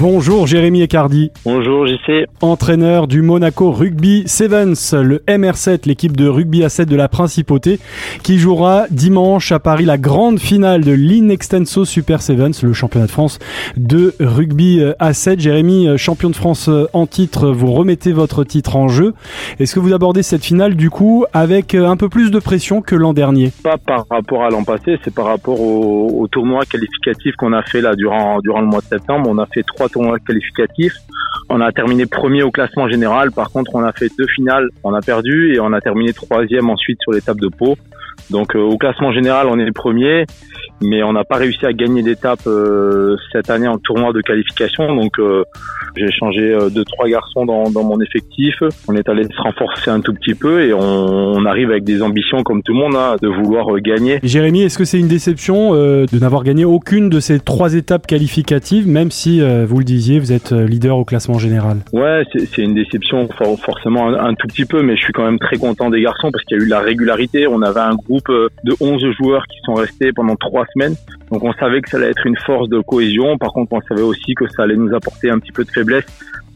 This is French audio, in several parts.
Bonjour Jérémy Ecardi. Bonjour JC. Entraîneur du Monaco Rugby Sevens, le MR7, l'équipe de rugby à 7 de la Principauté, qui jouera dimanche à Paris la grande finale de l'Inextenso Super Sevens, le championnat de France de rugby à 7. Jérémy, champion de France en titre, vous remettez votre titre en jeu. Est-ce que vous abordez cette finale du coup avec un peu plus de pression que l'an dernier? Pas par rapport à l'an passé, c'est par rapport au, tournoi qualificatif qu'on a fait là durant, durant le mois de septembre. On a fait trois tournois qualificatifs. On a terminé premier au classement général. Par contre, on a fait deux finales, on a perdu et on a terminé troisième ensuite sur l'étape de Pau. Donc euh, au classement général, on est premier, mais on n'a pas réussi à gagner d'étape euh, cette année en tournoi de qualification. Donc euh, j'ai changé deux trois garçons dans, dans, mon effectif. On est allé se renforcer un tout petit peu et on, arrive avec des ambitions comme tout le monde hein, de vouloir gagner. Jérémy, est-ce que c'est une déception de n'avoir gagné aucune de ces trois étapes qualificatives, même si vous le disiez, vous êtes leader au classement général? Ouais, c'est une déception forcément un, un, tout petit peu, mais je suis quand même très content des garçons parce qu'il y a eu la régularité. On avait un groupe euh, de 11 joueurs qui sont restés pendant trois Donc on savait que ça allait être une force de cohésion. Par contre, on savait aussi que ça allait nous apporter un petit peu de faiblesse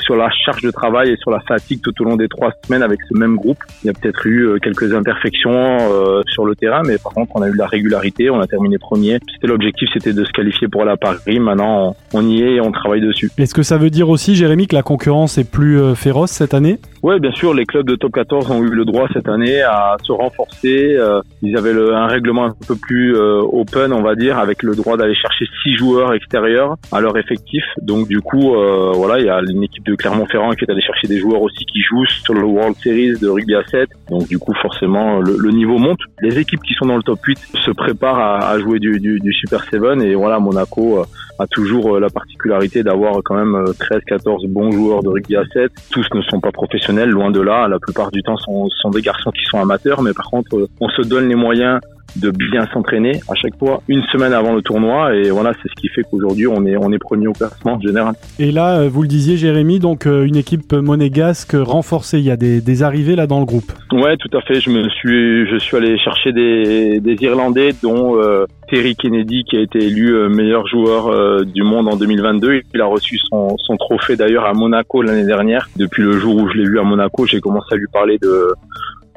sur la charge de travail et sur la fatigue tout au long des trois semaines avec ce même groupe. Il y a peut-être eu euh, quelques imperfections euh, sur le terrain, mais par contre, on a eu la régularité, on a terminé premier. C'était l'objectif, c'était de se qualifier pour la Paris. Maintenant, on y est et on travaille dessus. Est-ce que ça veut dire aussi, Jérémy, que la concurrence est plus euh, féroce cette année? Oui, bien sûr, les clubs de top 14 ont eu le droit cette année à se renforcer. Ils avaient un règlement un peu plus open, on va dire, avec le droit d'aller chercher six joueurs extérieurs à leur effectif. Donc du coup, voilà, il y a une équipe de Clermont-Ferrand qui est allé chercher des joueurs aussi qui jouent sur le World Series de rugby à 7. Donc du coup, forcément, le, niveau monte. Les équipes qui sont dans le top 8 se préparent à, jouer du, du, Super 7. Et voilà, Monaco euh, a toujours euh, la particularité d'avoir quand même 13-14 euh, bons joueurs de rugby à 7. Tous ne sont pas professionnels, loin de là. La plupart du temps, sont, sont des garçons qui sont amateurs. Mais par contre, on se donne les moyens de bien s'entraîner à chaque fois une semaine avant le tournoi et voilà c'est ce qui fait qu'aujourd'hui on est on est premier au classement général. Et là euh, vous le disiez Jérémy donc euh, une équipe monégasque renforcée il y a des, des, arrivées là dans le groupe. Ouais tout à fait je me suis je suis allé chercher des, des Irlandais dont euh, Terry Kennedy qui a été élu meilleur joueur du monde en 2022 il a reçu son, son trophée d'ailleurs à Monaco l'année dernière depuis le jour où je l'ai vu à Monaco j'ai commencé à lui parler de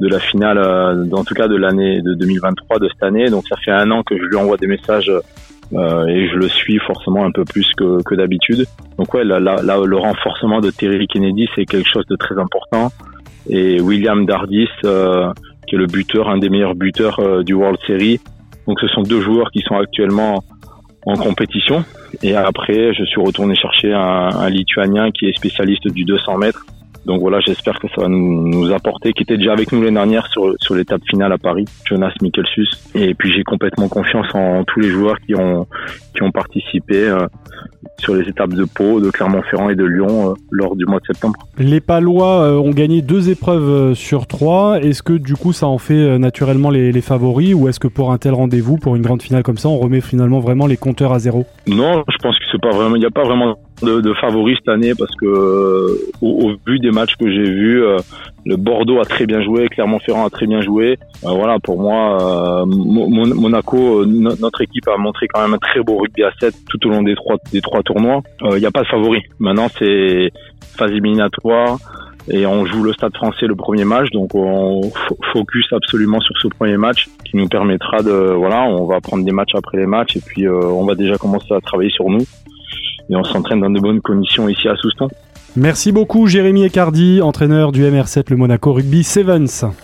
de la finale, euh, en tout cas de l'année de 2023 de cette année. Donc ça fait un an que je lui envoie des messages euh, et je le suis forcément un peu plus que, que d'habitude. Donc ouais, là, le renforcement de Terry Kennedy, c'est quelque chose de très important. Et William Dardis, euh, qui est le buteur, un des meilleurs buteurs euh, du World Series. Donc ce sont deux joueurs qui sont actuellement en compétition. Et après, je suis retourné chercher un, Lituanien qui est spécialiste du 200 mètres, donc voilà, j'espère que ça va nous, apporter, qui était déjà avec nous l'année dernière sur, sur l'étape finale à Paris, Jonas Mikkelsus. Et puis j'ai complètement confiance en tous les joueurs qui ont, qui ont participé euh, sur les étapes de Pau, de Clermont-Ferrand et de Lyon euh, lors du mois de septembre. Les Palois euh, ont gagné deux épreuves sur trois. Est-ce que du coup ça en fait naturellement les, les favoris ou est-ce que pour un tel rendez-vous, pour une grande finale comme ça, on remet finalement vraiment les compteurs à zéro? Non, je pense que c'est pas vraiment, il n'y a pas vraiment de, de favoris cette année parce que euh, au, vu des matchs que j'ai vus, euh, le Bordeaux a très bien joué, Clermont-Ferrand a très bien joué. Euh, voilà, pour moi, Monaco, notre équipe a montré quand même un très beau rugby à 7 tout au long des trois des trois tournois. Il n'y a pas de favoris. Maintenant, c'est phase éliminatoire et on joue le Stade Français le premier match, donc on focus absolument sur ce premier match qui nous permettra de voilà, on va prendre des matchs après les matchs et puis on va déjà commencer à travailler sur nous et on s'entraîne dans de bonnes conditions ici à Souston. Merci beaucoup Jérémy Ecardi, entraîneur du MR7 le Monaco Rugby Sevens.